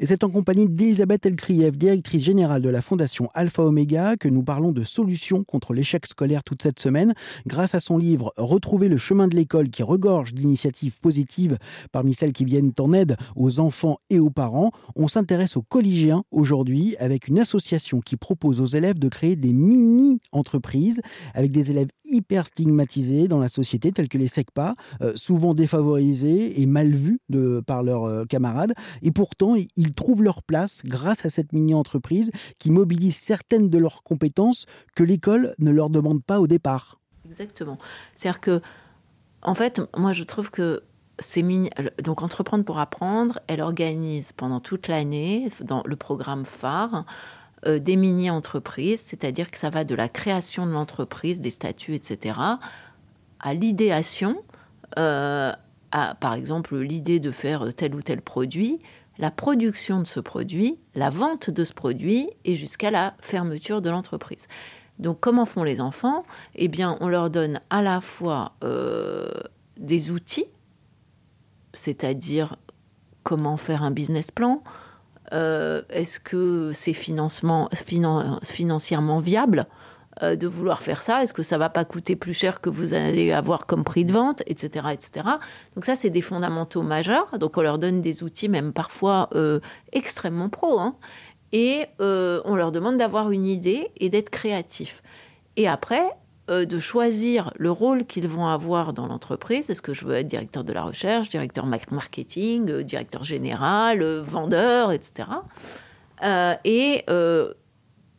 Et c'est en compagnie d'Elisabeth Elkriev, directrice générale de la Fondation Alpha Omega, que nous parlons de solutions contre l'échec scolaire toute cette semaine. Grâce à son livre Retrouver le chemin de l'école qui regorge d'initiatives positives parmi celles qui viennent en aide aux enfants et aux parents, on s'intéresse aux collégiens aujourd'hui avec une association qui propose aux élèves de créer des mini-entreprises avec des élèves hyper stigmatisés dans la société tels que les SECPA, euh, souvent défavorisés et mal vus par leurs euh, camarades. Et pourtant, ils ils trouvent leur place grâce à cette mini-entreprise qui mobilise certaines de leurs compétences que l'école ne leur demande pas au départ. Exactement. C'est-à-dire que, en fait, moi je trouve que c'est mini... donc entreprendre pour apprendre, elle organise pendant toute l'année dans le programme phare euh, des mini-entreprises, c'est-à-dire que ça va de la création de l'entreprise, des statuts, etc., à l'idéation, euh, à par exemple l'idée de faire tel ou tel produit, la production de ce produit, la vente de ce produit et jusqu'à la fermeture de l'entreprise. Donc comment font les enfants? Eh bien, on leur donne à la fois euh, des outils, c'est-à-dire comment faire un business plan, euh, est-ce que c'est financièrement viable? Euh, de vouloir faire ça Est-ce que ça va pas coûter plus cher que vous allez avoir comme prix de vente, etc., etc. Donc ça, c'est des fondamentaux majeurs. Donc on leur donne des outils, même parfois euh, extrêmement pro, hein. et euh, on leur demande d'avoir une idée et d'être créatif. Et après, de choisir le rôle qu'ils vont avoir dans l'entreprise. Est-ce que je veux être directeur de la recherche, directeur marketing, directeur général, vendeur, etc. et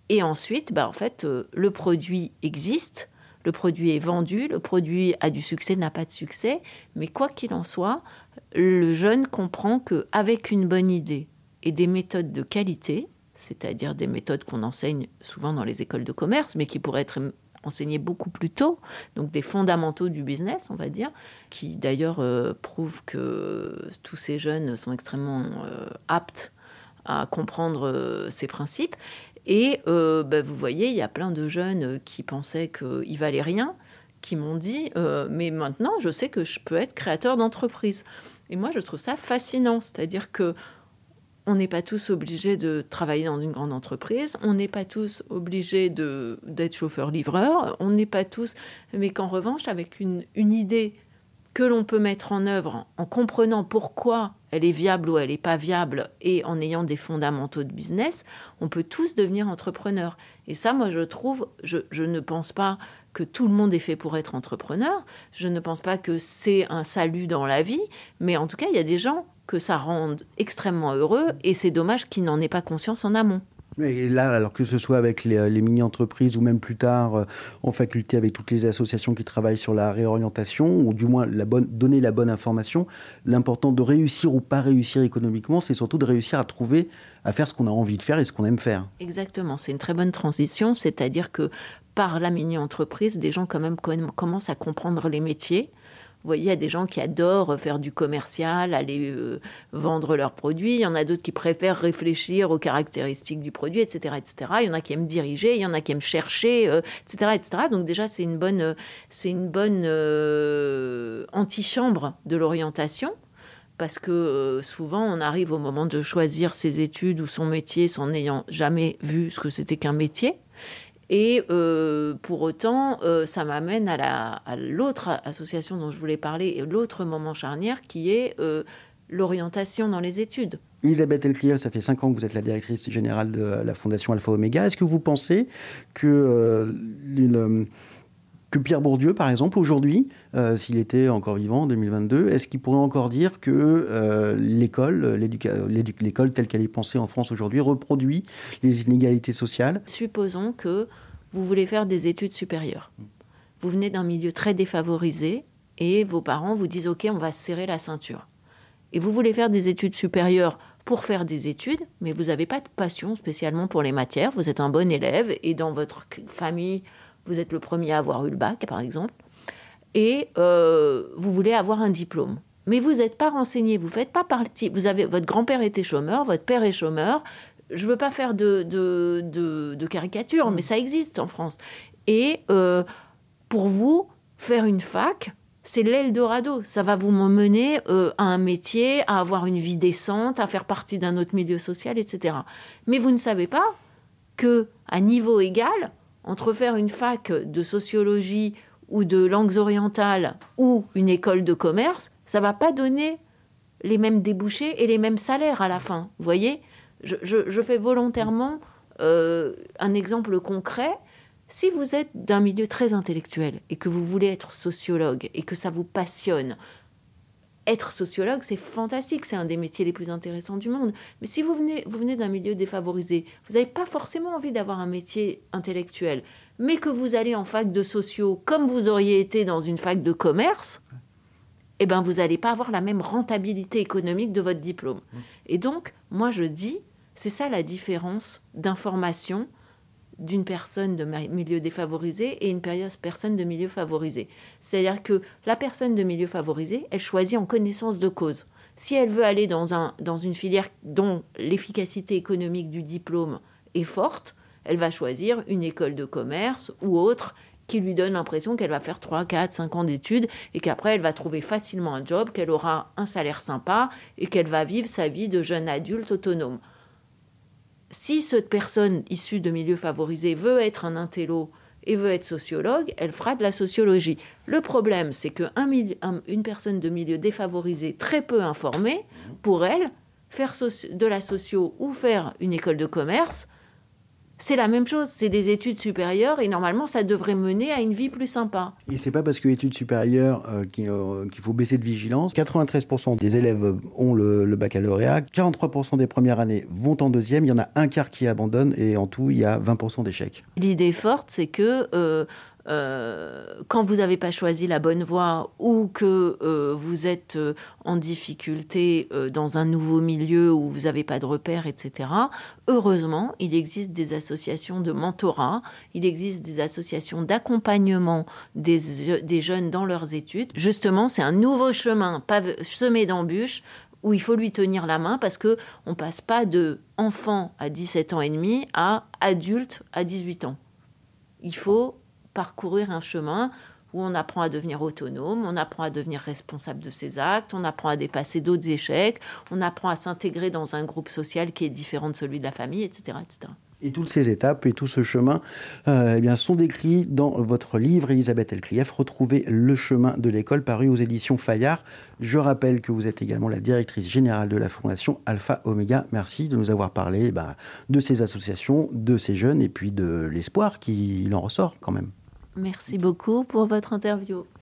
et ensuite, bah, en fait, euh, le produit existe, le produit est vendu, le produit a du succès, n'a pas de succès, mais quoi qu'il en soit, le jeune comprend qu'avec une bonne idée et des méthodes de qualité, c'est-à-dire des méthodes qu'on enseigne souvent dans les écoles de commerce, mais qui pourraient être enseignées beaucoup plus tôt, donc des fondamentaux du business, on va dire, qui d'ailleurs euh, prouvent que tous ces jeunes sont extrêmement euh, aptes à comprendre ces principes. Et euh, bah, vous voyez, il y a plein de jeunes qui pensaient qu'il valait rien, qui m'ont dit euh, Mais maintenant, je sais que je peux être créateur d'entreprise. Et moi, je trouve ça fascinant. C'est-à-dire que on n'est pas tous obligés de travailler dans une grande entreprise, on n'est pas tous obligés d'être chauffeur-livreur, on n'est pas tous, mais qu'en revanche, avec une, une idée que l'on peut mettre en œuvre en comprenant pourquoi elle est viable ou elle n'est pas viable et en ayant des fondamentaux de business, on peut tous devenir entrepreneurs. Et ça, moi, je trouve, je, je ne pense pas que tout le monde est fait pour être entrepreneur. Je ne pense pas que c'est un salut dans la vie, mais en tout cas, il y a des gens que ça rend extrêmement heureux et c'est dommage qu'ils n'en aient pas conscience en amont. Et là, alors que ce soit avec les, euh, mini-entreprises ou même plus tard euh, en faculté avec toutes les associations qui travaillent sur la réorientation, ou du moins la bonne, donner la bonne information, l'important de réussir ou pas réussir économiquement, c'est surtout de réussir à trouver, à faire ce qu'on a envie de faire et ce qu'on aime faire. Exactement, c'est une très bonne transition, c'est-à-dire que par la mini-entreprise, des gens quand même commencent à comprendre les métiers, vous voyez, il y a des gens qui adorent faire du commercial, aller euh, vendre leurs produits. Il y en a d'autres qui préfèrent réfléchir aux caractéristiques du produit, etc., etc. Il y en a qui aiment diriger, il y en a qui aiment chercher, etc., euh, etc. Donc déjà, c'est une bonne, c'est une bonne euh, antichambre de l'orientation parce que souvent on arrive au moment de choisir ses études ou son métier sans n'ayant jamais vu ce que c'était qu'un métier. Et euh, pour autant, euh, ça m'amène à l'autre association dont je voulais parler l'autre moment charnière qui est euh, l'orientation dans les études. Elisabeth Elclier, ça fait cinq ans que vous êtes la directrice générale de la Fondation Alpha Omega. Est-ce que vous pensez que une, que Pierre Bourdieu, par exemple, aujourd'hui, euh, s'il était encore vivant en 2022, est-ce qu'il pourrait encore dire que euh, l'école, l'école telle qu'elle est pensée en France aujourd'hui, reproduit les inégalités sociales? Supposons que vous voulez faire des études supérieures. Vous venez d'un milieu très défavorisé et vos parents vous disent OK, on va serrer la ceinture. Et vous voulez faire des études supérieures pour faire des études, mais vous n'avez pas de passion spécialement pour les matières, vous êtes un bon élève et dans votre famille, vous êtes le premier à avoir eu le bac, par exemple, et euh, vous voulez avoir un diplôme. Mais vous n'êtes pas renseigné, vous faites pas partie. Vous avez votre grand-père était chômeur, votre père est chômeur. Je veux pas faire de, de, caricature, mais ça existe en France. Et euh, pour vous, faire une fac, c'est l'Eldorado. Ça va vous mener euh, à un métier, à avoir une vie décente, à faire partie d'un autre milieu social, etc. Mais vous ne savez pas que à niveau égal, entre faire une fac de sociologie ou de langues orientales ou une école de commerce, ça va pas donner les mêmes débouchés et les mêmes salaires à la fin. Vous voyez? Je, fais volontairement euh, un exemple concret. Si vous êtes d'un milieu très intellectuel et que vous voulez être sociologue et que ça vous passionne, être sociologue, c'est fantastique, c'est un des métiers les plus intéressants du monde. Mais si vous venez, vous venez d'un milieu défavorisé, vous n'avez pas forcément envie d'avoir un métier intellectuel, mais que vous allez en fac de sociaux comme vous auriez été dans une fac de commerce, eh ben vous n'allez pas avoir la même rentabilité économique de votre diplôme. Mmh. Et donc, moi je dis, c'est ça la différence d'information d'une personne de milieu défavorisé et une personne de milieu favorisé. C'est-à-dire que la personne de milieu favorisé, elle choisit en connaissance de cause. Si elle veut aller dans, un, dans une filière dont l'efficacité économique du diplôme est forte, elle va choisir une école de commerce ou autre qui lui donne l'impression qu'elle va faire 3, 4, 5 ans d'études et qu'après elle va trouver facilement un job, qu'elle aura un salaire sympa et qu'elle va vivre sa vie de jeune adulte autonome si cette personne issue de milieux favorisés veut être un intello et veut être sociologue, elle fera de la sociologie. Le problème, c'est qu'une personne de milieu défavorisé, très peu informée, pour elle, faire de la socio ou faire une école de commerce, c'est la même chose, c'est des études supérieures et normalement ça devrait mener à une vie plus sympa. Et c'est pas parce que études supérieures euh, euh, qu'il faut baisser de vigilance. 93% des élèves ont le, baccalauréat, 43% des premières années vont en deuxième, il y en a un quart qui abandonne et en tout il y a 20% d'échecs. L'idée forte c'est que euh, euh, quand vous n'avez pas choisi la bonne voie ou que euh, vous êtes euh, en difficulté dans un nouveau milieu où vous n'avez pas de repères, etc., heureusement, il existe des associations de mentorat, il existe des associations d'accompagnement des, jeunes dans leurs études. Justement, c'est un nouveau chemin semé d'embûches où il faut lui tenir la main parce que on passe pas de enfant à 17 ans et demi à adulte à 18 ans. Il faut parcourir un chemin où on apprend à devenir autonome, on apprend à devenir responsable de ses actes, on apprend à dépasser d'autres échecs, on apprend à s'intégrer dans un groupe social qui est différent de celui de la famille, etc. Et toutes ces étapes et tout ce chemin euh, eh bien, sont décrits dans votre livre, Elisabeth Elklief, Retrouver le chemin de l'école, paru aux éditions Fayard. Je rappelle que vous êtes également la directrice générale de la Fondation Alpha Omega. Merci de nous avoir parlé eh ben, de ces associations, de ces jeunes et puis de l'espoir qui en ressort quand même. Merci beaucoup pour votre interview.